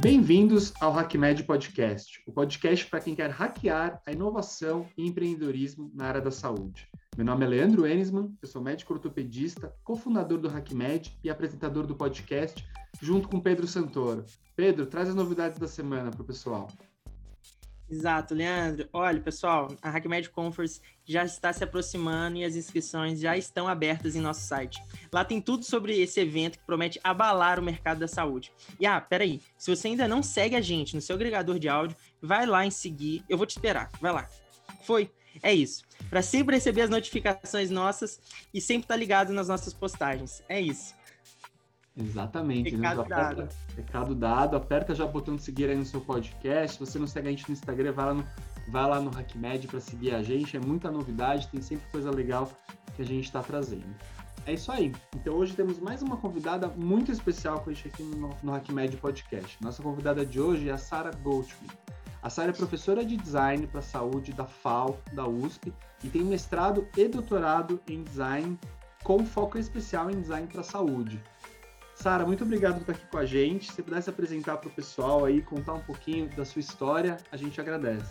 Bem-vindos ao HackMed Podcast, o podcast para quem quer hackear a inovação e empreendedorismo na área da saúde. Meu nome é Leandro Enisman, eu sou médico ortopedista, cofundador do HackMed e apresentador do podcast, junto com Pedro Santoro. Pedro, traz as novidades da semana para o pessoal. Exato, Leandro. Olha, pessoal, a HackMed Conference já está se aproximando e as inscrições já estão abertas em nosso site. Lá tem tudo sobre esse evento que promete abalar o mercado da saúde. E ah, peraí, se você ainda não segue a gente no seu agregador de áudio, vai lá em seguir. Eu vou te esperar. Vai lá. Foi. É isso. Para sempre receber as notificações nossas e sempre estar tá ligado nas nossas postagens. É isso. Exatamente. Né? Recado né? dado. recado dado. Aperta já o botão de seguir aí no seu podcast. Se você não segue a gente no Instagram, vai lá no, vai lá no HackMed para seguir a gente. É muita novidade, tem sempre coisa legal que a gente está trazendo. É isso aí. Então hoje temos mais uma convidada muito especial com a gente aqui no, no HackMed Podcast. Nossa convidada de hoje é a Sara Goldschmidt. A Sara é professora de design para saúde da FAO, da USP, e tem mestrado e doutorado em design com foco especial em design para saúde. Sara, muito obrigado por estar aqui com a gente. Se pudesse apresentar para o pessoal aí, contar um pouquinho da sua história, a gente agradece.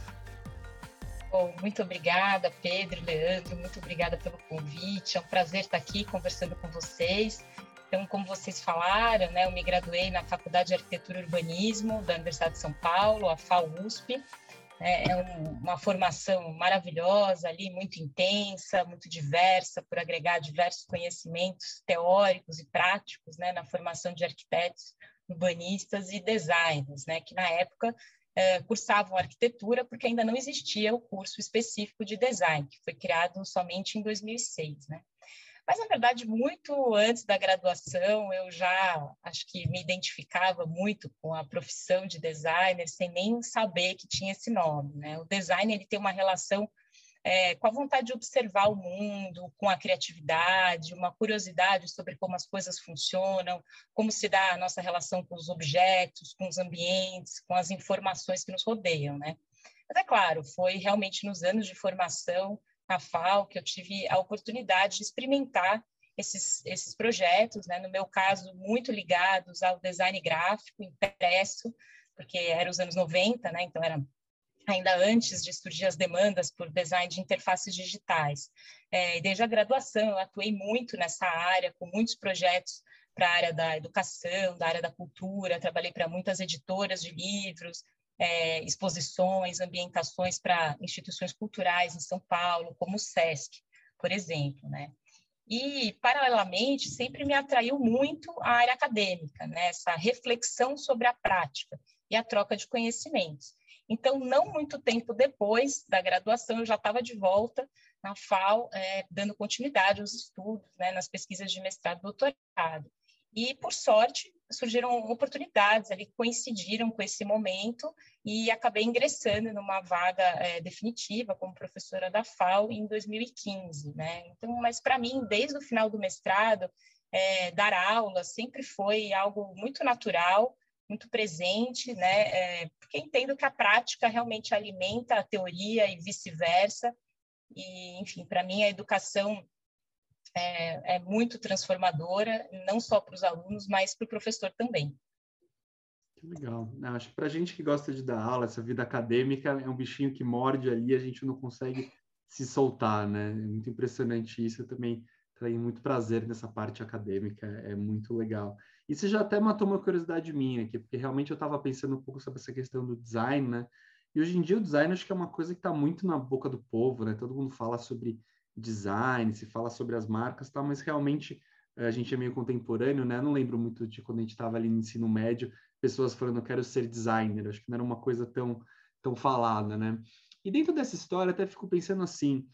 Bom, muito obrigada, Pedro, Leandro, muito obrigada pelo convite. É um prazer estar aqui conversando com vocês. Então, como vocês falaram, né, eu me graduei na Faculdade de Arquitetura e Urbanismo da Universidade de São Paulo, a FAUSP. É, é um, uma formação maravilhosa ali, muito intensa, muito diversa, por agregar diversos conhecimentos teóricos e práticos né, na formação de arquitetos, urbanistas e designers, né, que na época é, cursavam arquitetura porque ainda não existia o curso específico de design, que foi criado somente em 2006. Né? Mas, na verdade, muito antes da graduação, eu já acho que me identificava muito com a profissão de designer, sem nem saber que tinha esse nome. Né? O design ele tem uma relação é, com a vontade de observar o mundo, com a criatividade, uma curiosidade sobre como as coisas funcionam, como se dá a nossa relação com os objetos, com os ambientes, com as informações que nos rodeiam. Né? Mas, é claro, foi realmente nos anos de formação na FAO, que eu tive a oportunidade de experimentar esses, esses projetos, né? no meu caso, muito ligados ao design gráfico impresso, porque era os anos 90, né? então era ainda antes de surgir as demandas por design de interfaces digitais. É, desde a graduação, eu atuei muito nessa área, com muitos projetos para a área da educação, da área da cultura, trabalhei para muitas editoras de livros, é, exposições, ambientações para instituições culturais em São Paulo, como o SESC, por exemplo, né? E, paralelamente, sempre me atraiu muito a área acadêmica, né? essa reflexão sobre a prática e a troca de conhecimentos. Então, não muito tempo depois da graduação, eu já estava de volta na FAO, é, dando continuidade aos estudos, né, nas pesquisas de mestrado e doutorado. E, por sorte, surgiram oportunidades ali que coincidiram com esse momento e acabei ingressando numa vaga é, definitiva como professora da FAO em 2015, né? Então, mas para mim, desde o final do mestrado, é, dar aula sempre foi algo muito natural, muito presente, né? É, porque entendo que a prática realmente alimenta a teoria e vice-versa. E, enfim, para mim a educação é, é muito transformadora, não só para os alunos, mas para o professor também. Que legal. Acho que para a gente que gosta de dar aula, essa vida acadêmica é um bichinho que morde ali, a gente não consegue se soltar, né? É muito impressionante isso. Eu também tenho muito prazer nessa parte acadêmica, é muito legal. E você já até matou uma curiosidade minha aqui, porque realmente eu estava pensando um pouco sobre essa questão do design, né? E hoje em dia o design acho que é uma coisa que está muito na boca do povo, né? Todo mundo fala sobre design, se fala sobre as marcas, tal, mas realmente eh, a gente é meio contemporâneo, né? Não lembro muito de quando a gente estava ali no ensino médio, pessoas falando, eu quero ser designer, acho que não era uma coisa tão, tão falada, né? E dentro dessa história, até fico pensando assim,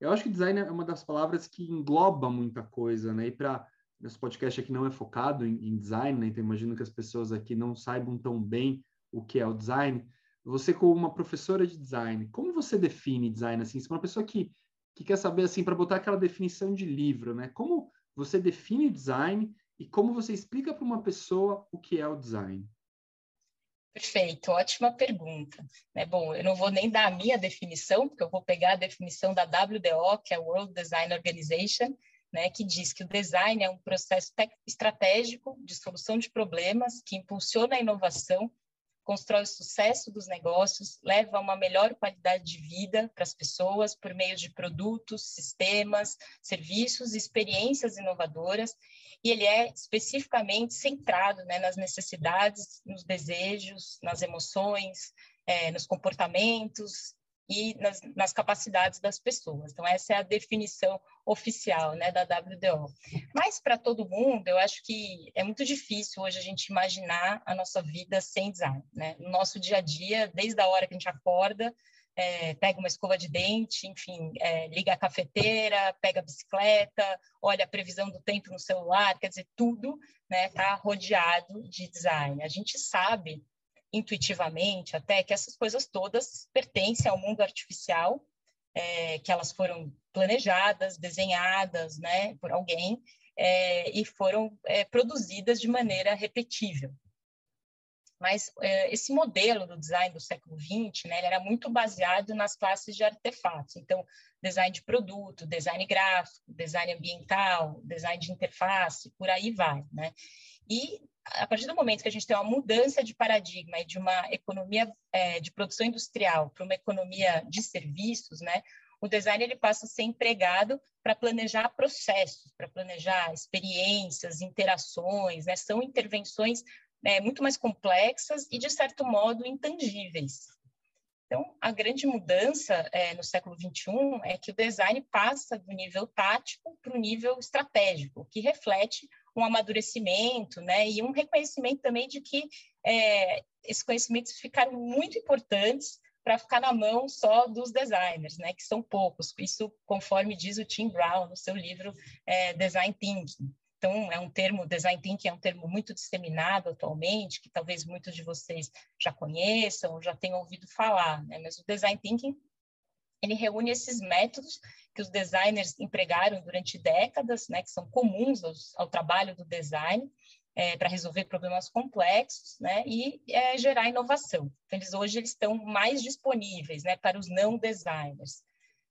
eu acho que design é uma das palavras que engloba muita coisa, né? E para nosso podcast aqui não é focado em, em design, né? Então imagino que as pessoas aqui não saibam tão bem o que é o design. Você como uma professora de design, como você define design assim? Se uma pessoa que que quer saber, assim, para botar aquela definição de livro, né? Como você define o design e como você explica para uma pessoa o que é o design? Perfeito, ótima pergunta. É, bom, eu não vou nem dar a minha definição, porque eu vou pegar a definição da WDO, que é a World Design Organization, né, que diz que o design é um processo estratégico de solução de problemas que impulsiona a inovação constrói o sucesso dos negócios, leva a uma melhor qualidade de vida para as pessoas por meio de produtos, sistemas, serviços, experiências inovadoras, e ele é especificamente centrado né, nas necessidades, nos desejos, nas emoções, é, nos comportamentos e nas, nas, capacidades das pessoas. Então, essa é a definição oficial né, da WDO. Mas, para todo mundo, eu acho que é muito difícil hoje a gente imaginar a nossa vida sem design. Né? No nosso dia a dia, desde a hora que a gente acorda, é, pega uma escova de dente, enfim, é, liga a cafeteira, pega a bicicleta, olha a previsão do tempo no celular, quer dizer, tudo está né, tá rodeado de design. A gente sabe intuitivamente até que essas coisas todas pertencem ao mundo artificial, é, que elas foram planejadas, desenhadas né, por alguém é, e foram é, produzidas de maneira repetível. Mas é, esse modelo do design do século XX, né, era muito baseado nas classes de artefatos. Então, design de produto, design gráfico, design ambiental, design de interface, por aí vai, né? E a partir do momento que a gente tem uma mudança de paradigma de uma economia é, de produção industrial para uma economia de serviços, né, o design ele passa a ser empregado para planejar processos, para planejar experiências, interações, né, são intervenções é, muito mais complexas e, de certo modo, intangíveis. Então, a grande mudança é, no século XXI é que o design passa do nível tático para o nível estratégico, que reflete um amadurecimento, né, e um reconhecimento também de que é, esses conhecimentos ficaram muito importantes para ficar na mão só dos designers, né, que são poucos. Isso, conforme diz o Tim Brown no seu livro é, Design Thinking. Então, é um termo, design thinking é um termo muito disseminado atualmente, que talvez muitos de vocês já conheçam, já tenham ouvido falar, né? Mas o design thinking, ele reúne esses métodos que os designers empregaram durante décadas, né? Que são comuns aos, ao trabalho do design, é, para resolver problemas complexos, né? E é, gerar inovação. Então, eles hoje eles estão mais disponíveis, né? Para os não designers.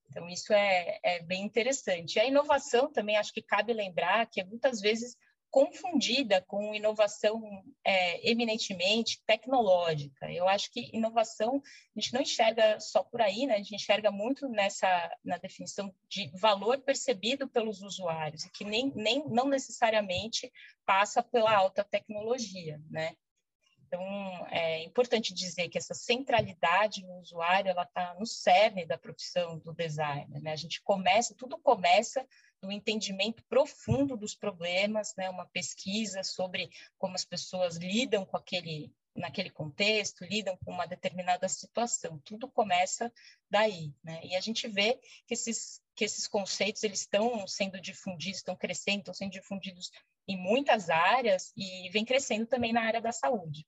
Então, isso é, é bem interessante. E a inovação também, acho que cabe lembrar que muitas vezes confundida com inovação é, eminentemente tecnológica. Eu acho que inovação a gente não enxerga só por aí, né? A gente enxerga muito nessa na definição de valor percebido pelos usuários, que nem, nem não necessariamente passa pela alta tecnologia, né? Então, é importante dizer que essa centralidade no usuário, ela está no cerne da profissão do designer, né? A gente começa, tudo começa no entendimento profundo dos problemas, né? Uma pesquisa sobre como as pessoas lidam com aquele naquele contexto, lidam com uma determinada situação. Tudo começa daí, né? E a gente vê que esses que esses conceitos eles estão sendo difundidos, estão crescendo, estão sendo difundidos em muitas áreas e vem crescendo também na área da saúde.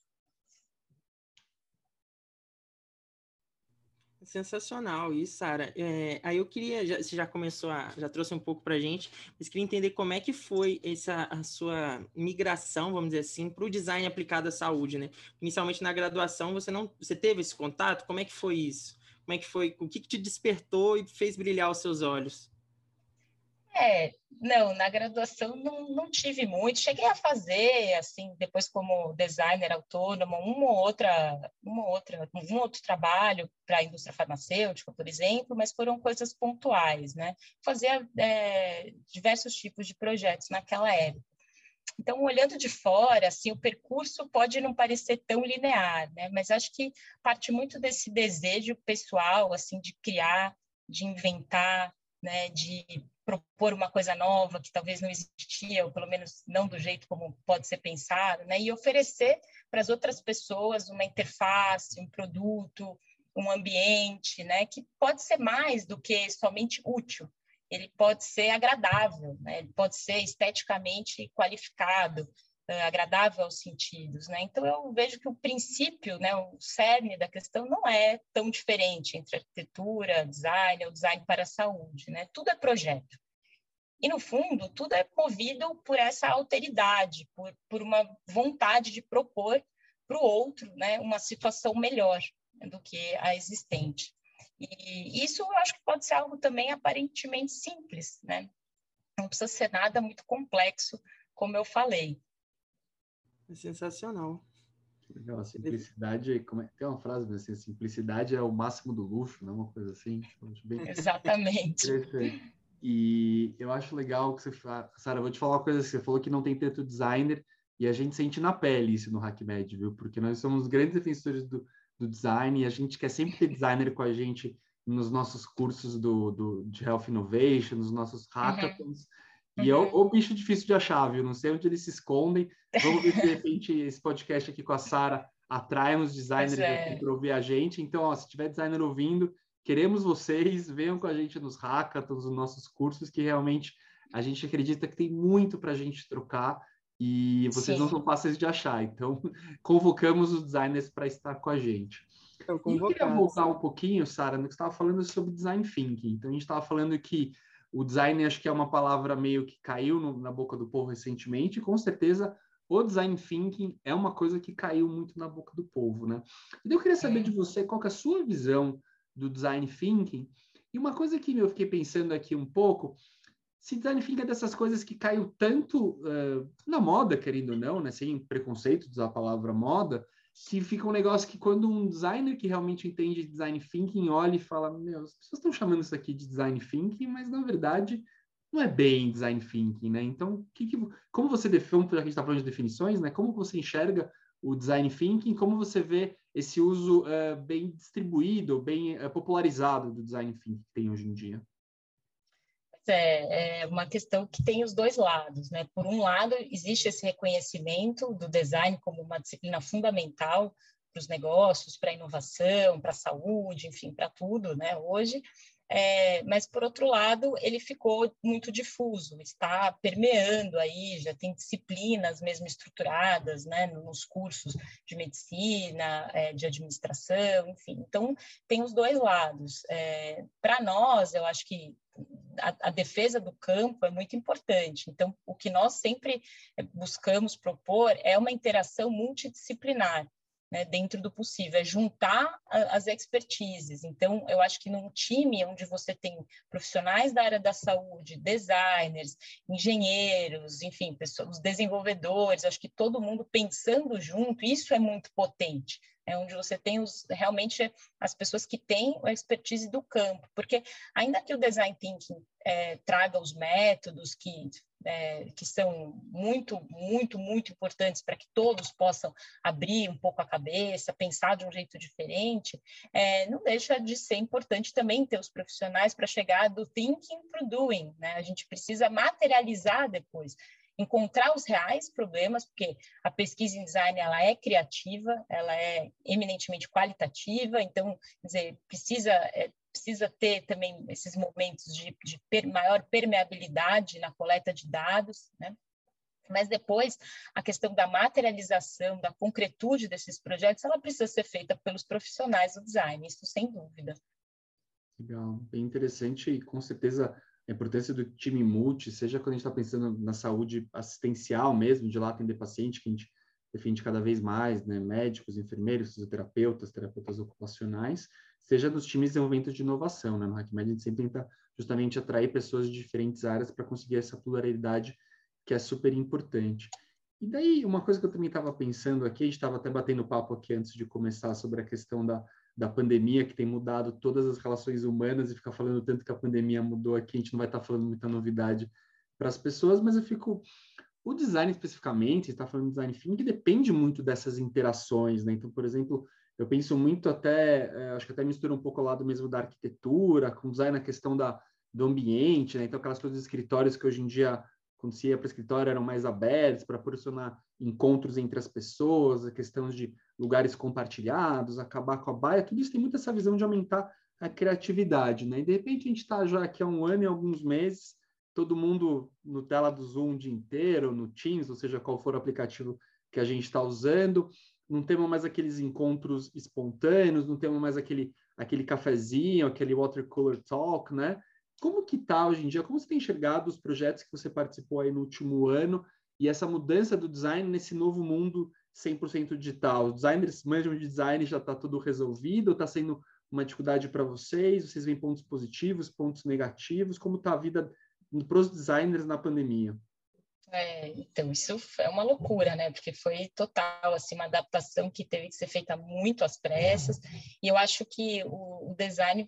Sensacional isso, Sara. É, aí eu queria, já, você já começou a, já trouxe um pouco para gente, mas queria entender como é que foi essa a sua migração, vamos dizer assim, para o design aplicado à saúde, né? Inicialmente na graduação você não, você teve esse contato? Como é que foi isso? Como é que foi? O que, que te despertou e fez brilhar os seus olhos? É, não, na graduação não, não tive muito. Cheguei a fazer, assim, depois como designer autônomo, uma ou outra, uma outra, um outro trabalho para a indústria farmacêutica, por exemplo, mas foram coisas pontuais, né? Fazia é, diversos tipos de projetos naquela época. Então, olhando de fora, assim, o percurso pode não parecer tão linear, né? Mas acho que parte muito desse desejo pessoal, assim, de criar, de inventar, né? De propor uma coisa nova que talvez não existia, ou pelo menos não do jeito como pode ser pensado, né? E oferecer para as outras pessoas uma interface, um produto, um ambiente, né? Que pode ser mais do que somente útil. Ele pode ser agradável, né? Ele pode ser esteticamente qualificado, agradável aos sentidos, né? Então eu vejo que o princípio, né, o cerne da questão não é tão diferente entre arquitetura, design ou design para a saúde, né? Tudo é projeto. E, no fundo, tudo é movido por essa alteridade, por, por uma vontade de propor para o outro né, uma situação melhor do que a existente. E isso eu acho que pode ser algo também aparentemente simples, né? Não precisa ser nada muito complexo, como eu falei. É sensacional. Legal, a simplicidade, como é, tem uma frase assim, simplicidade é o máximo do luxo, não é uma coisa assim? Bem... Exatamente. E eu acho legal que você fala, Sara, vou te falar uma coisa, você falou que não tem tanto designer, e a gente sente na pele isso no HackMed, viu? Porque nós somos grandes defensores do, do design e a gente quer sempre ter designer com a gente nos nossos cursos do, do, de Health Innovation, nos nossos uhum. hackathons. Uhum. E é o, uhum. o, bicho difícil de achar, viu? Não sei onde eles se escondem. Vamos ver se de repente esse podcast aqui com a Sara atrai uns designers é. para ouvir a gente. Então, ó, se tiver designer ouvindo, queremos vocês, venham com a gente nos hackathons, nos nossos cursos, que realmente a gente acredita que tem muito para a gente trocar e vocês Sim. não são fáceis de achar. Então, convocamos os designers para estar com a gente. Eu, eu queria voltar um pouquinho, Sara, no que você estava falando sobre design thinking. Então, a gente estava falando que o design acho que é uma palavra meio que caiu no, na boca do povo recentemente, e com certeza o design thinking é uma coisa que caiu muito na boca do povo, né? E eu queria saber de você qual é a sua visão do design thinking. E uma coisa que eu fiquei pensando aqui um pouco, se design thinking é dessas coisas que caiu tanto uh, na moda, querendo ou não, né? Sem preconceito de usar a palavra moda, que fica um negócio que quando um designer que realmente entende design thinking olha e fala, meu, as pessoas estão chamando isso aqui de design thinking, mas na verdade não é bem design thinking, né? Então, que, que, como você define, já que a gente está falando de definições, né? Como você enxerga o design thinking, como você vê esse uso uh, bem distribuído, bem uh, popularizado do design thinking que tem hoje em dia? É, é uma questão que tem os dois lados, né? Por um lado, existe esse reconhecimento do design como uma disciplina fundamental para os negócios, para a inovação, para a saúde, enfim, para tudo, né? Hoje, é, mas por outro lado ele ficou muito difuso, está permeando aí, já tem disciplinas mesmo estruturadas, né, nos cursos de medicina, é, de administração, enfim. Então tem os dois lados. É, Para nós, eu acho que a, a, defesa do campo é muito importante. Então, o que nós sempre é, buscamos propor é uma interação multidisciplinar né, dentro do possível, é juntar a, as expertises. Então, eu acho que num time onde você tem profissionais da área da saúde, designers, engenheiros, enfim, pessoas, desenvolvedores, acho que todo mundo pensando junto, isso é muito potente. É onde você tem os, realmente as pessoas que têm a expertise do campo, porque ainda que o design thinking é, traga os métodos que é, que são muito, muito, muito importantes para que todos possam abrir um pouco a cabeça, pensar de um jeito diferente, é, não deixa de ser importante também ter os profissionais para chegar do thinking para o doing. Né? A gente precisa materializar depois encontrar os reais problemas, porque a pesquisa em design ela é criativa, ela é eminentemente qualitativa, então, dizer, precisa é, precisa ter também esses momentos de, de per, maior permeabilidade na coleta de dados, né? Mas depois, a questão da materialização, da concretude desses projetos, ela precisa ser feita pelos profissionais do design, isso sem dúvida. Legal, bem interessante e com certeza a importância do time multi, seja quando a gente está pensando na saúde assistencial mesmo, de lá atender paciente, que a gente defende cada vez mais, né, médicos, enfermeiros, fisioterapeutas, terapeutas ocupacionais, seja nos times de desenvolvimento de inovação, né? No HackMed a gente sempre tenta justamente atrair pessoas de diferentes áreas para conseguir essa pluralidade que é super importante. E daí, uma coisa que eu também estava pensando aqui, a gente estava até batendo papo aqui antes de começar sobre a questão da, da pandemia, que tem mudado todas as relações humanas, e ficar falando tanto que a pandemia mudou aqui, a gente não vai estar tá falando muita novidade para as pessoas, mas eu fico. O design especificamente, está falando de design thinking, que depende muito dessas interações, né? Então, por exemplo, eu penso muito até, é, acho que até mistura um pouco o lado mesmo da arquitetura, com design na questão da, do ambiente, né? Então, aquelas coisas escritórios que hoje em dia, quando se ia para o escritório, eram mais abertos para proporcionar encontros entre as pessoas, a questão de lugares compartilhados, acabar com a baia, tudo isso tem muito essa visão de aumentar a criatividade, né? E de repente a gente está já aqui há um ano e alguns meses, todo mundo no tela do Zoom o dia inteiro, no Teams, ou seja, qual for o aplicativo que a gente está usando, não temos mais aqueles encontros espontâneos, não temos mais aquele, aquele cafezinho, aquele watercolor talk, né? Como que está hoje em dia? Como você tem enxergado os projetos que você participou aí no último ano e essa mudança do design nesse novo mundo 100% digital? Os designers manjam de design, já está tudo resolvido? Está sendo uma dificuldade para vocês? Vocês veem pontos positivos, pontos negativos? Como está a vida para os designers na pandemia? É, então, isso é uma loucura, né? Porque foi total, assim, uma adaptação que teve que ser feita muito às pressas. E eu acho que o, o design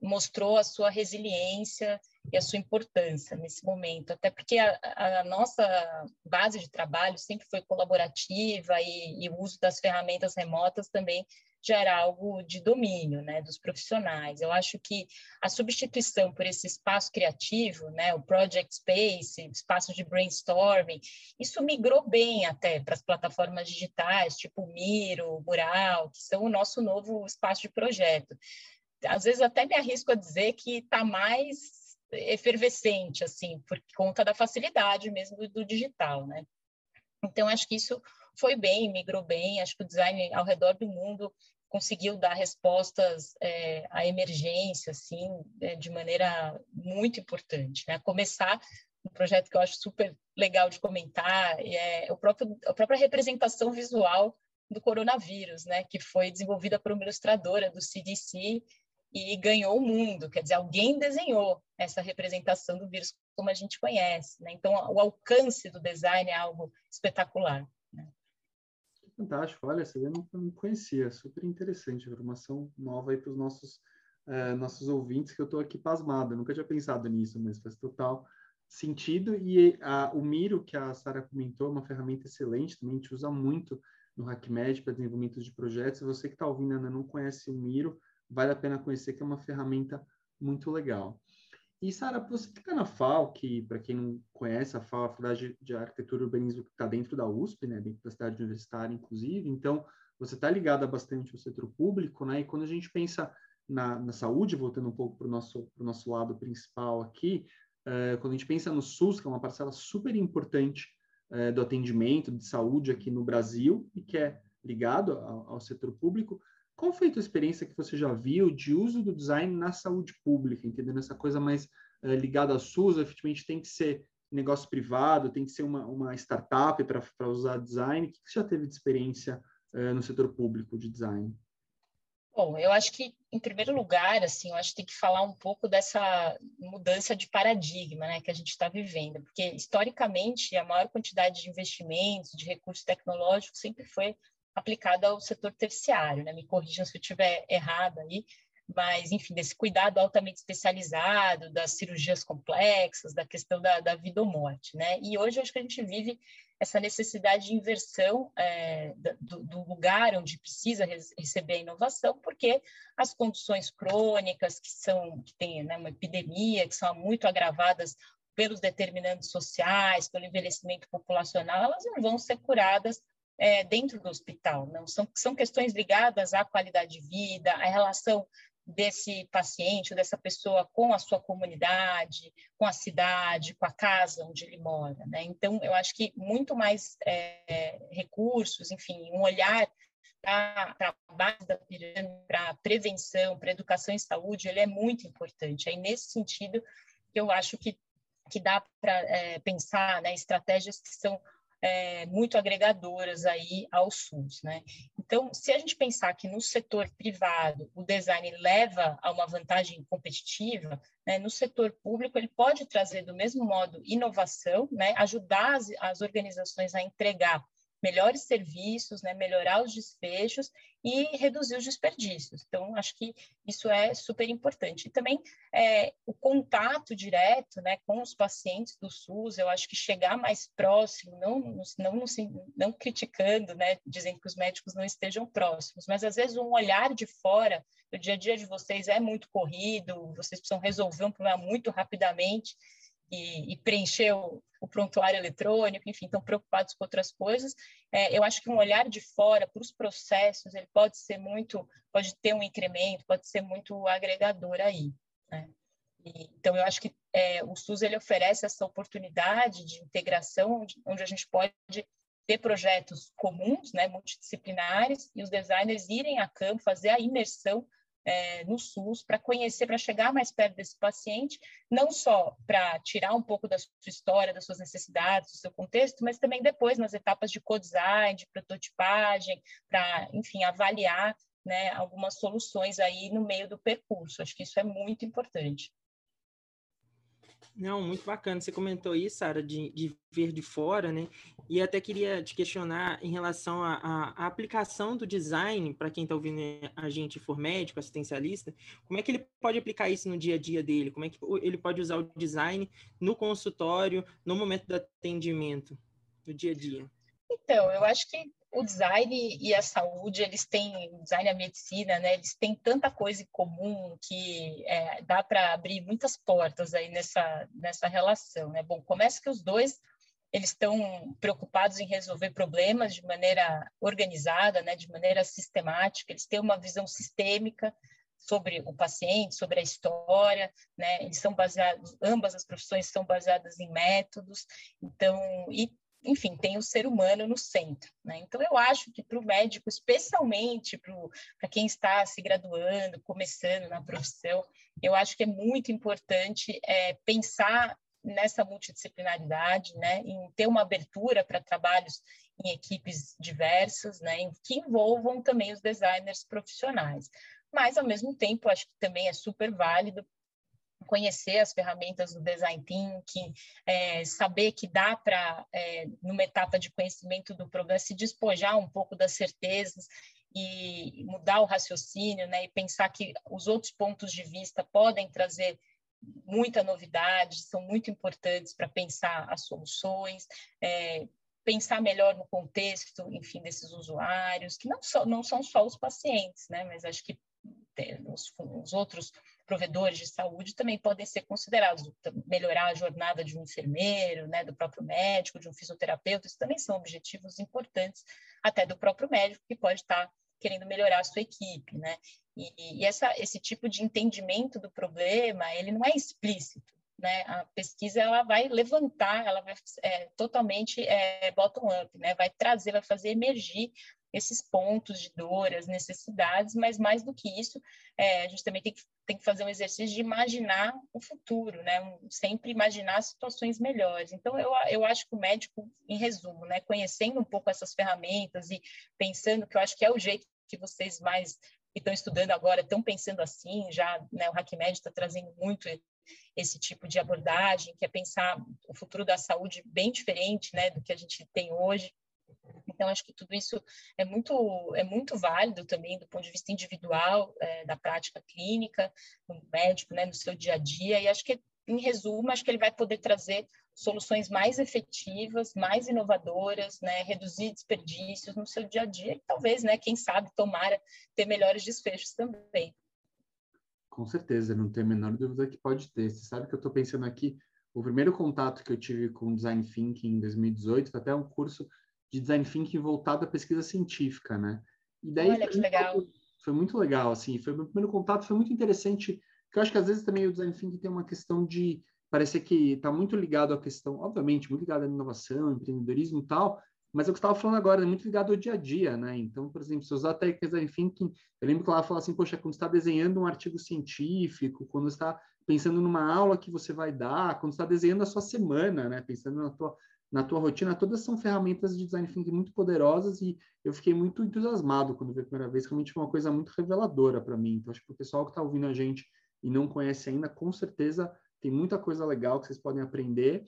mostrou a sua resiliência e a sua importância nesse momento, até porque a, a nossa base de trabalho sempre foi colaborativa e, e o uso das ferramentas remotas também já era algo de domínio, né, dos profissionais. Eu acho que a substituição por esse espaço criativo, né, o project space, espaço de brainstorming, isso migrou bem até para as plataformas digitais, tipo Miro, Mural, que são o nosso novo espaço de projeto. Às vezes até me arrisco a dizer que está mais efervescente, assim, por conta da facilidade mesmo do, digital, né? Então, acho que isso foi bem, migrou bem, acho que o design ao redor do mundo conseguiu dar respostas é, à emergência, assim, é, de maneira muito importante, né? Começar um projeto que eu acho super legal de comentar é o próprio, a própria representação visual do coronavírus, né? Que foi desenvolvida por uma ilustradora do CDC e ganhou o mundo, quer dizer, alguém desenhou essa representação do vírus como a gente conhece, né? Então, o alcance do design é algo espetacular. Fantástico, olha, você não, não conhecia, super interessante, informação nova aí para os nossos, é, nossos ouvintes, que eu estou aqui pasmado, nunca tinha pensado nisso, mas faz total sentido, e o Miro, que a Sara comentou, é uma ferramenta excelente, também a gente usa muito no HackMed para desenvolvimento de projetos, você que está ouvindo ainda não conhece o Miro, vale a pena conhecer, que é uma ferramenta muito legal. E, Sara, você fica na FAO, que, para quem não conhece, a FAO é a Faculdade de Arquitetura e Urbanismo que está dentro da USP, né, dentro da cidade universitária, inclusive, então você está ligada bastante ao setor público, né, e quando a gente pensa na, na saúde, voltando um pouco para o nosso, nosso lado principal aqui, uh, quando a gente pensa no SUS, que é uma parcela super importante uh, do atendimento de saúde aqui no Brasil, e que é ligado ao, ao setor público, qual foi a tua experiência que você já viu de uso do design na saúde pública, entendendo essa coisa mais uh, ligada ao SUS, efetivamente tem que ser negócio privado, tem que ser uma, uma startup para usar design. O que você já teve de experiência uh, no setor público de design? Bom, eu acho que, em primeiro lugar, assim, eu acho que tem que falar um pouco dessa mudança de paradigma né, que a gente está vivendo, porque, historicamente, a maior quantidade de investimentos, de recursos tecnológicos sempre foi aplicada ao setor terciário, né? Me corrijam se eu estiver errada aí, mas, enfim, desse cuidado altamente especializado, das cirurgias complexas, da questão da, da vida ou morte, né? E hoje acho que a gente vive essa necessidade de inversão é, do, do, lugar onde precisa receber a inovação, porque as condições crônicas que são que tem né, uma epidemia, que são muito agravadas pelos determinantes sociais, pelo envelhecimento populacional, elas não vão ser curadas é, dentro do hospital. Não são, são questões ligadas à qualidade de vida, à relação desse paciente, dessa pessoa com a sua comunidade, com a cidade, com a casa onde ele mora. Né? Então, eu acho que muito mais é, recursos, enfim, um olhar para a base da pirâmide, para prevenção, para educação e saúde, ele é muito importante. Aí, nesse sentido, eu acho que, que dá para é, pensar né, estratégias que são é, muito agregadoras aí ao SUS, né? Então, se a gente pensar que no setor privado o design leva a uma vantagem competitiva, né, no setor público ele pode trazer do mesmo modo inovação, né, ajudar as, as organizações a entregar melhores serviços, né, melhorar os desfechos e reduzir os desperdícios. Então, acho que isso é super importante. E também é, o contato direto né, com os pacientes do SUS, eu acho que chegar mais próximo, não, não, não, não criticando, né, dizendo que os médicos não estejam próximos, mas às vezes um olhar de fora, o dia a dia de vocês é muito corrido, vocês precisam resolver um problema muito rapidamente, e, e preencher o, o, prontuário eletrônico, enfim, estão preocupados com outras coisas. É, eu acho que um olhar de fora para os processos, ele pode ser muito, pode ter um incremento, pode ser muito agregador aí. Né? E, então, eu acho que é, o SUS ele oferece essa oportunidade de integração, onde, onde a gente pode ter projetos comuns, né, multidisciplinares, e os designers irem a campo, fazer a imersão é, no SUS para conhecer, para chegar mais perto desse paciente, não só para tirar um pouco da sua história, das suas necessidades, do seu contexto, mas também depois nas etapas de co-design, de prototipagem, para, enfim, avaliar né, algumas soluções aí no meio do percurso. Acho que isso é muito importante. Não, muito bacana. Você comentou isso, Sara, de, de ver de fora, né? E até queria te questionar em relação à aplicação do design, para quem está ouvindo a gente for médico, assistencialista, como é que ele pode aplicar isso no dia a dia dele? Como é que ele pode usar o design no consultório, no momento do atendimento, no dia a dia? Então, eu acho que o design e a saúde, eles têm, o design e a medicina, né, eles têm tanta coisa em comum que é, dá para abrir muitas portas aí nessa, nessa relação, né? Bom, começa que os dois, eles estão preocupados em resolver problemas de maneira organizada, né, de maneira sistemática, eles têm uma visão sistêmica sobre o paciente, sobre a história, né? Eles são baseados, ambas as profissões são baseadas em métodos, então, e enfim, tem o ser humano no centro. Né? Então, eu acho que para o médico, especialmente para quem está se graduando, começando na profissão, eu acho que é muito importante é, pensar nessa multidisciplinaridade, né, em ter uma abertura para trabalhos em equipes diversas, né, que envolvam também os designers profissionais. Mas, ao mesmo tempo, acho que também é super válido conhecer as ferramentas do design thinking, é, saber que dá para, é, numa etapa de conhecimento do problema, se despojar um pouco das certezas e mudar o raciocínio, né, e pensar que os outros pontos de vista podem trazer muita novidade, são muito importantes para pensar as soluções, é, pensar melhor no contexto, enfim, desses usuários, que não, só, não são só os pacientes, né, mas acho que os, os outros provedores de saúde também podem ser considerados, melhorar a jornada de um enfermeiro, né, do próprio médico, de um fisioterapeuta, isso também são objetivos importantes até do próprio médico que pode estar querendo melhorar a sua equipe, né? E, e essa, esse tipo de entendimento do problema, ele não é explícito, né? A pesquisa ela vai levantar, ela vai é, totalmente é, bottom up, né? Vai trazer, vai fazer emergir esses pontos de dor, as necessidades, mas mais do que isso, é, a gente também tem que, tem que fazer um exercício de imaginar o futuro, né? Um, sempre imaginar situações melhores. Então, eu, eu acho que o médico, em resumo, né, conhecendo um pouco essas ferramentas e pensando que eu acho que é o jeito que vocês mais que estão estudando agora estão pensando assim, já né, o HackMed está trazendo muito esse tipo de abordagem, que é pensar o futuro da saúde bem diferente né, do que a gente tem hoje. Então, acho que tudo isso é muito, é muito válido também do ponto de vista individual, é, da prática clínica, no médico, né, no seu dia a dia, e acho que, em resumo, acho que ele vai poder trazer soluções mais efetivas, mais inovadoras, né, reduzir desperdícios no seu dia a dia e talvez, né, quem sabe, tomara ter melhores desfechos também. Com certeza, não tem a menor dúvida que pode ter. Você sabe que eu estou pensando aqui, o primeiro contato que eu tive com Design Thinking em 2018 foi até um curso de design thinking voltado à pesquisa científica, né? E daí Olha, que legal. Foi muito legal, assim, foi meu primeiro contato, foi muito interessante, porque eu acho que às vezes também o design thinking tem uma questão de parecer que está muito ligado à questão, obviamente, muito ligado à inovação, empreendedorismo e tal, mas é o que estava falando agora, é muito ligado ao dia a dia, né? Então, por exemplo, se usar técnicas design thinking, eu lembro que ela fala assim, poxa, quando está desenhando um artigo científico, quando está pensando numa aula que você vai dar, quando está desenhando a sua semana, né? Pensando na tua na tua rotina, todas são ferramentas de design thinking muito poderosas e eu fiquei muito entusiasmado quando vi a primeira vez, realmente foi uma coisa muito reveladora para mim. Então, acho que o pessoal que está ouvindo a gente e não conhece ainda, com certeza tem muita coisa legal que vocês podem aprender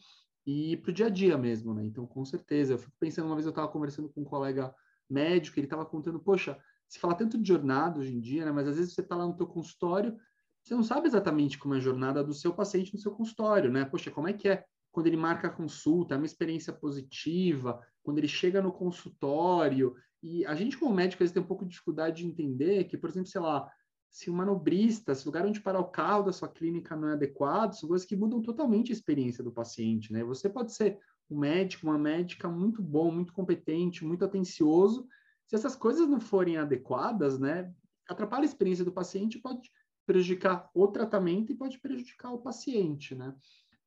e para o dia a dia mesmo, né? Então, com certeza. Eu fico pensando, uma vez eu estava conversando com um colega médico, ele estava contando, poxa, se fala tanto de jornada hoje em dia, né? Mas às vezes você está lá no teu consultório, você não sabe exatamente como é a jornada do seu paciente no seu consultório, né? Poxa, como é que é quando ele marca a consulta, é uma experiência positiva, quando ele chega no consultório. E a gente, como médico, às vezes tem um pouco de dificuldade de entender que, por exemplo, sei lá, se o manobrista, se o lugar onde parar o carro da sua clínica não é adequado, são coisas que mudam totalmente a experiência do paciente, né? Você pode ser um médico, uma médica muito bom, muito competente, muito atencioso. Se essas coisas não forem adequadas, né, atrapalha a experiência do paciente, pode prejudicar o tratamento e pode prejudicar o paciente, né?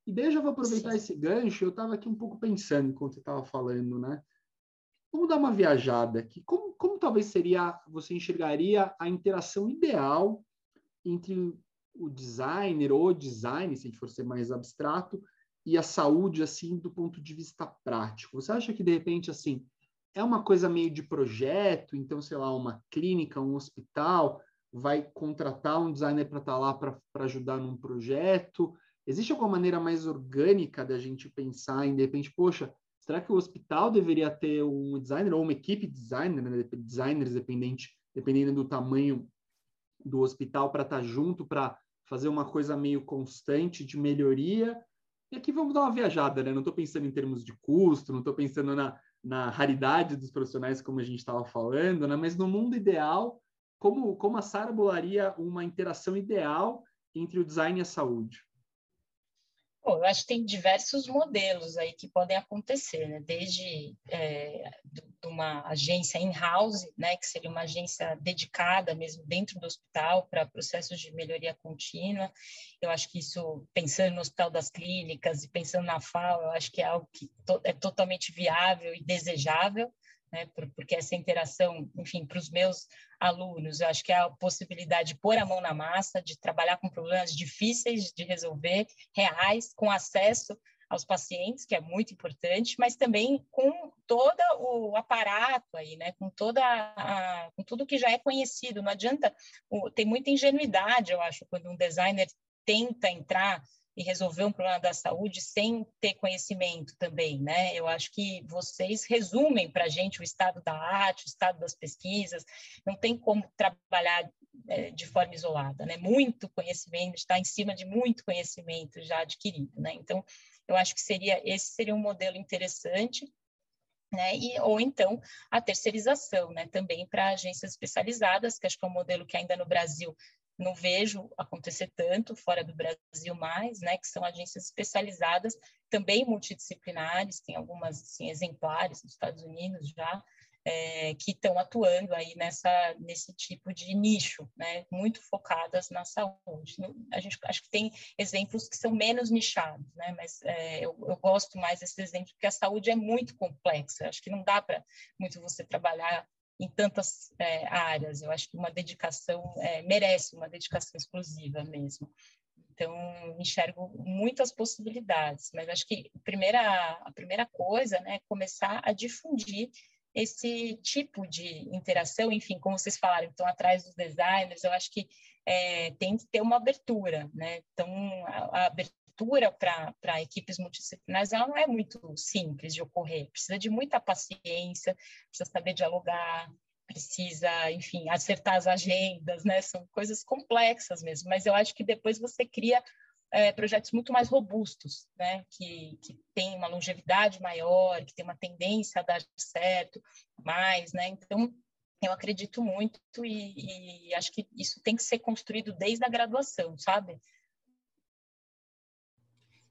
E daí eu já vou aproveitar Sim. esse gancho, eu estava aqui um pouco pensando enquanto você estava falando, né? Vamos dar uma viajada aqui. Como, como talvez seria, você enxergaria a interação ideal entre o designer ou design, se a gente for ser mais abstrato, e a saúde, assim, do ponto de vista prático? Você acha que, de repente, assim, é uma coisa meio de projeto, então, sei lá, uma clínica, um hospital vai contratar um designer para estar tá lá para ajudar num projeto? Existe alguma maneira mais orgânica da gente pensar em, de repente, poxa, será que o hospital deveria ter um designer ou uma equipe de designer, né? designers, dependente, dependendo do tamanho do hospital, para estar tá junto, para fazer uma coisa meio constante de melhoria? E aqui vamos dar uma viajada, né? Não estou pensando em termos de custo, não estou pensando na, na raridade dos profissionais, como a gente estava falando, né? mas no mundo ideal, como, como a Sara bolaria uma interação ideal entre o design e a saúde? Bom, eu acho que tem diversos modelos aí que podem acontecer, né? Desde é, de uma agência in-house, né? Que seria uma agência dedicada mesmo dentro do hospital para processos de melhoria contínua. Eu acho que isso, pensando no Hospital das Clínicas e pensando na FAO, eu acho que é algo que to é totalmente viável e desejável né? Porque essa interação, enfim, para os meus alunos, eu acho que é a possibilidade de pôr a mão na massa, de trabalhar com problemas difíceis de resolver, reais, com acesso aos pacientes, que é muito importante, mas também com todo o aparato aí, né? Com toda a, com tudo que já é conhecido. Não adianta, tem muita ingenuidade, eu acho, quando um designer tenta entrar e resolver um problema da saúde sem ter conhecimento também, né? Eu acho que vocês resumem para a gente o estado da arte, o estado das pesquisas, não tem como trabalhar é, de forma isolada, né? Muito conhecimento, está em cima de muito conhecimento já adquirido, né? Então, eu acho que seria esse seria um modelo interessante, né? E, ou então a terceirização, né? Também para agências especializadas, que acho que é um modelo que ainda no Brasil não vejo acontecer tanto fora do Brasil mais, né, que são agências especializadas, também multidisciplinares, tem algumas assim, exemplares nos Estados Unidos já, é, que estão atuando aí nessa, nesse tipo de nicho, né, muito focadas na saúde. A gente acho que tem exemplos que são menos nichados, né, mas é, eu, eu, gosto mais desses exemplos porque a saúde é muito complexa. Acho que não dá para muito você trabalhar em tantas é, áreas. Eu acho que uma dedicação é, merece uma dedicação exclusiva mesmo. Então, enxergo muitas possibilidades, mas acho que a primeira, a primeira coisa né, é começar a difundir esse tipo de interação, enfim, como vocês falaram, estão atrás dos designers, eu acho que é, tem que ter uma abertura, né? Então, a, a abertura para equipes multidisciplinares ela não é muito simples de ocorrer. Precisa de muita paciência, precisa saber dialogar, precisa, enfim, acertar as agendas, né? São coisas complexas mesmo. Mas eu acho que depois você cria é, projetos muito mais robustos, né? Que, que tem uma longevidade maior, que tem uma tendência a dar certo mais, né? Então eu acredito muito e, e, acho que isso tem que ser construído desde a graduação, sabe?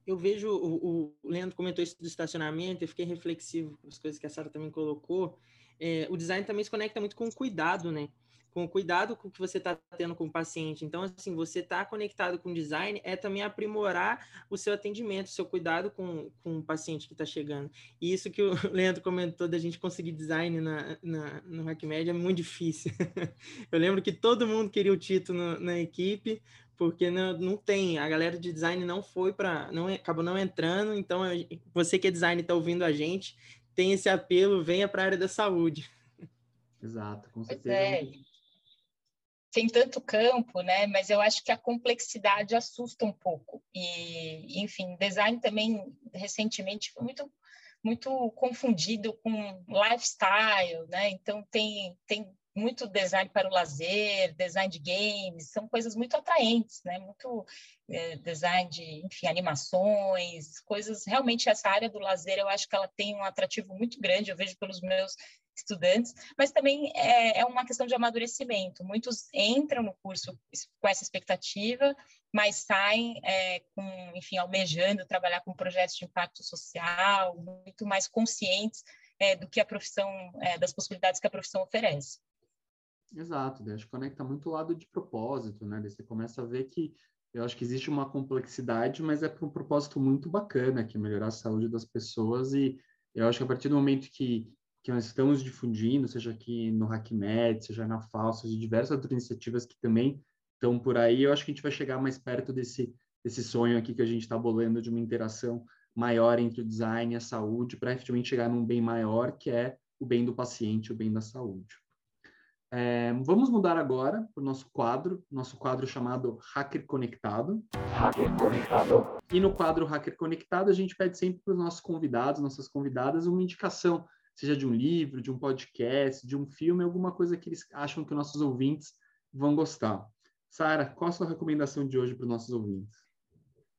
Eu vejo, o, o Leandro comentou isso do estacionamento, eu fiquei reflexivo com as coisas que a Sara também colocou. É, o design também se conecta muito com o cuidado, né? Com o cuidado com que você está tendo com o paciente. Então, assim, você está conectado com o design é também aprimorar o seu atendimento, o seu cuidado com, com o paciente que está chegando. E isso que o Leandro comentou da gente conseguir design na, na, no HackMed é muito difícil. eu lembro que todo mundo queria o título na equipe, porque não, não tem, a galera de design não foi para, não acabou não entrando, então você que é design está ouvindo a gente, tem esse apelo, venha para a área da saúde. Exato, com certeza. É. Tem tanto campo, né? Mas eu acho que a complexidade assusta um pouco. E, enfim, design também recentemente foi muito muito confundido com lifestyle, né? Então tem tem muito design para o lazer, design de games, são coisas muito atraentes, né? Muito é, design de, enfim, animações, coisas. Realmente essa área do lazer, eu acho que ela tem um atrativo muito grande. Eu vejo pelos meus estudantes, mas também é, é uma questão de amadurecimento. Muitos entram no curso com essa expectativa, mas saem é, com, enfim, almejando trabalhar com projetos de impacto social, muito mais conscientes é, do que a profissão, é, das possibilidades que a profissão oferece. Exato, acho que conecta muito o lado de propósito, né? você começa a ver que eu acho que existe uma complexidade, mas é para um propósito muito bacana, que é melhorar a saúde das pessoas, e eu acho que a partir do momento que, que nós estamos difundindo, seja aqui no HackMed, seja na FAO, seja diversas outras iniciativas que também estão por aí, eu acho que a gente vai chegar mais perto desse, desse sonho aqui que a gente está bolando de uma interação maior entre o design e a saúde, para efetivamente chegar num bem maior, que é o bem do paciente, o bem da saúde. É, vamos mudar agora para o nosso quadro, nosso quadro chamado Hacker Conectado. Hacker Conectado. E no quadro Hacker Conectado, a gente pede sempre para os nossos convidados, nossas convidadas, uma indicação, seja de um livro, de um podcast, de um filme, alguma coisa que eles acham que nossos ouvintes vão gostar. Sara, qual a sua recomendação de hoje para os nossos ouvintes?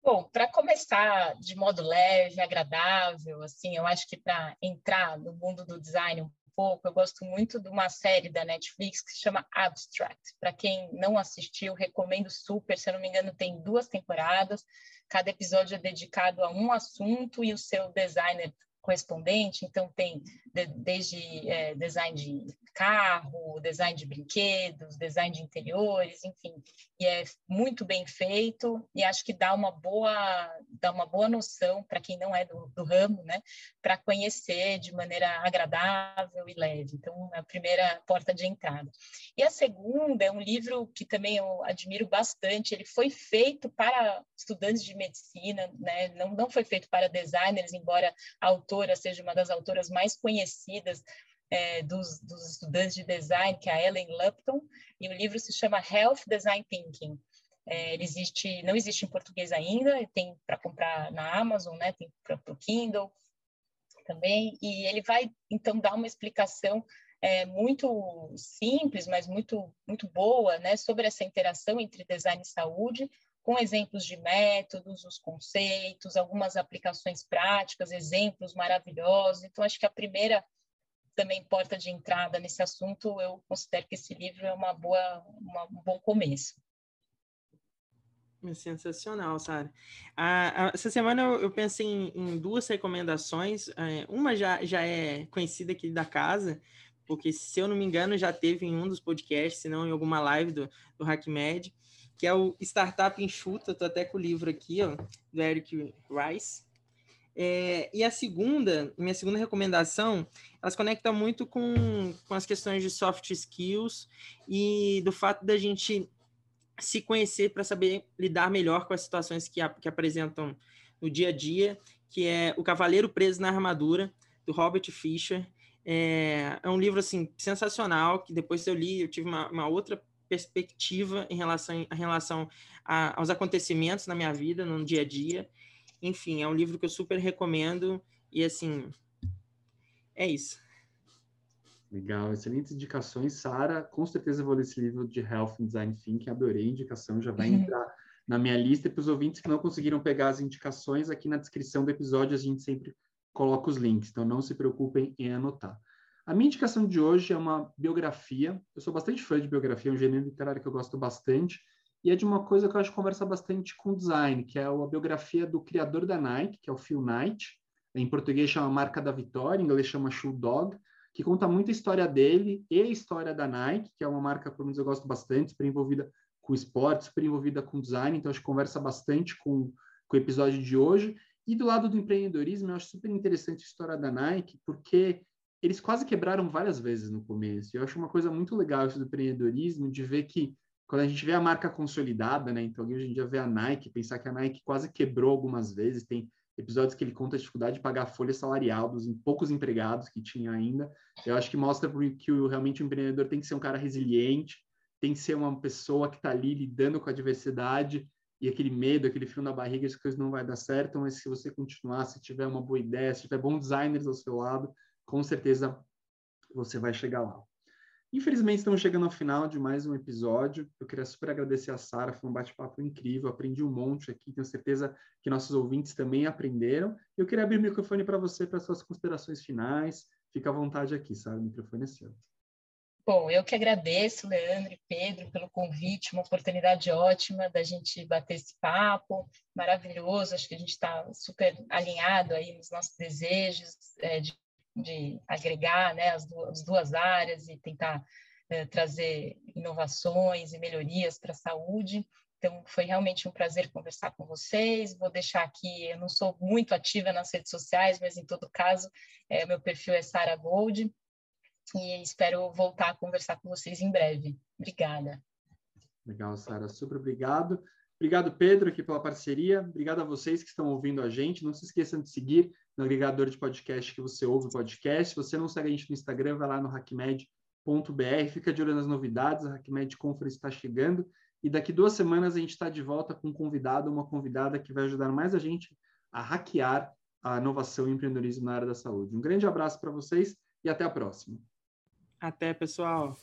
Bom, para começar de modo leve, agradável, assim, eu acho que para entrar no mundo do design um pouco, eu gosto muito de uma série da Netflix que se chama Abstract. Para quem não assistiu, recomendo super. Se eu não me engano, tem duas temporadas. Cada episódio é dedicado a um assunto e o seu designer correspondente. Então, tem de, desde é, design de carro, design de brinquedos, design de interiores, enfim, e é muito bem feito e acho que dá uma boa dá uma boa noção para quem não é do, do ramo, né, para conhecer de maneira agradável e leve. Então, a primeira porta de entrada. E a segunda é um livro que também eu admiro bastante. Ele foi feito para estudantes de medicina, né, não não foi feito para designers, embora a autora seja uma das autoras mais conhecidas é, dos, dos, estudantes de design, que é a Ellen Lupton, e o livro se chama Health Design Thinking. É, ele existe, não existe em português ainda, tem para comprar na Amazon, né? Tem para o Kindle também, e ele vai então dar uma explicação é, muito simples, mas muito muito boa, né? Sobre essa interação entre design e saúde, com exemplos de métodos, os conceitos, algumas aplicações práticas, exemplos maravilhosos. Então, acho que a primeira também porta de entrada nesse assunto, eu considero que esse livro é uma boa, uma, um bom começo. É sensacional, Sara. Ah, essa semana eu, pensei em, em, duas recomendações. É, uma já, já é conhecida aqui da casa, porque, se eu não me engano, já teve em um dos podcasts, se não em alguma live do, do HackMed, que é o Startup Enxuta. Estou até com o livro aqui, ó, do Eric Rice. É, e a segunda, minha segunda recomendação, elas conecta muito com, com as questões de soft skills e do fato da gente se conhecer para saber lidar melhor com as situações que, a, que apresentam no dia a dia, que é O Cavaleiro Preso na Armadura, do Robert Fisher. É, é um livro assim sensacional que depois eu li eu tive uma, uma outra perspectiva em relação, em relação a, aos acontecimentos na minha vida, no dia a dia. Enfim, é um livro que eu super recomendo e assim, é isso. Legal, excelentes indicações, Sara. Com certeza vou ler esse livro de Health and Design Thinking, adorei a indicação, já vai entrar na minha lista. E para os ouvintes que não conseguiram pegar as indicações, aqui na descrição do episódio a gente sempre coloca os links, então não se preocupem em anotar. A minha indicação de hoje é uma biografia. Eu sou bastante fã de biografia, é um gênero literário que eu gosto bastante e é de uma coisa que eu acho que conversa bastante com design, que é a biografia do criador da Nike, que é o Phil Knight. Em português chama Marca da Vitória, em inglês chama Shoe Dog, que conta muito a história dele e a história da Nike, que é uma marca, pelo menos eu gosto bastante, super envolvida com esporte, super envolvida com design, então acho que conversa bastante com, com o episódio de hoje. E do lado do empreendedorismo, eu acho super interessante a história da Nike, porque eles quase quebraram várias vezes no começo. Eu acho uma coisa muito legal isso do empreendedorismo, de ver que quando a gente vê a marca consolidada, né? Então, hoje em dia vê a Nike, pensar que a Nike quase quebrou algumas vezes, tem episódios que ele conta a dificuldade de pagar a folha salarial dos poucos empregados que tinha ainda. Eu acho que mostra que realmente o empreendedor tem que ser um cara resiliente, tem que ser uma pessoa que está ali lidando com a diversidade e aquele medo, aquele frio na barriga de que coisa não vai dar certo, mas se você continuar, se tiver uma boa ideia, se tiver bons designers ao seu lado, com certeza você vai chegar lá. Infelizmente, estamos chegando ao final de mais um episódio. Eu queria super agradecer a Sara, foi um bate-papo incrível, aprendi um monte aqui, tenho certeza que nossos ouvintes também aprenderam. Eu queria abrir o microfone para você, para suas considerações finais. Fica à vontade aqui, Sara, o microfone é seu. Bom, eu que agradeço, Leandro e Pedro, pelo convite, uma oportunidade ótima da gente bater esse papo, maravilhoso, acho que a gente está super alinhado aí nos nossos desejos é, de de agregar né, as, duas, as duas áreas e tentar é, trazer inovações e melhorias para a saúde. Então, foi realmente um prazer conversar com vocês. Vou deixar aqui, eu não sou muito ativa nas redes sociais, mas em todo caso, é, meu perfil é Sara Gold e espero voltar a conversar com vocês em breve. Obrigada. Legal, Sara, super obrigado. Obrigado, Pedro, aqui pela parceria. Obrigado a vocês que estão ouvindo a gente. Não se esqueçam de seguir no agregador de podcast que você ouve o podcast. Se você não segue a gente no Instagram, vai lá no HackMed Fica de olho nas novidades, a HackMed Conference está chegando. E daqui duas semanas a gente está de volta com um convidado, uma convidada que vai ajudar mais a gente a hackear a inovação e empreendedorismo na área da saúde. Um grande abraço para vocês e até a próxima. Até, pessoal.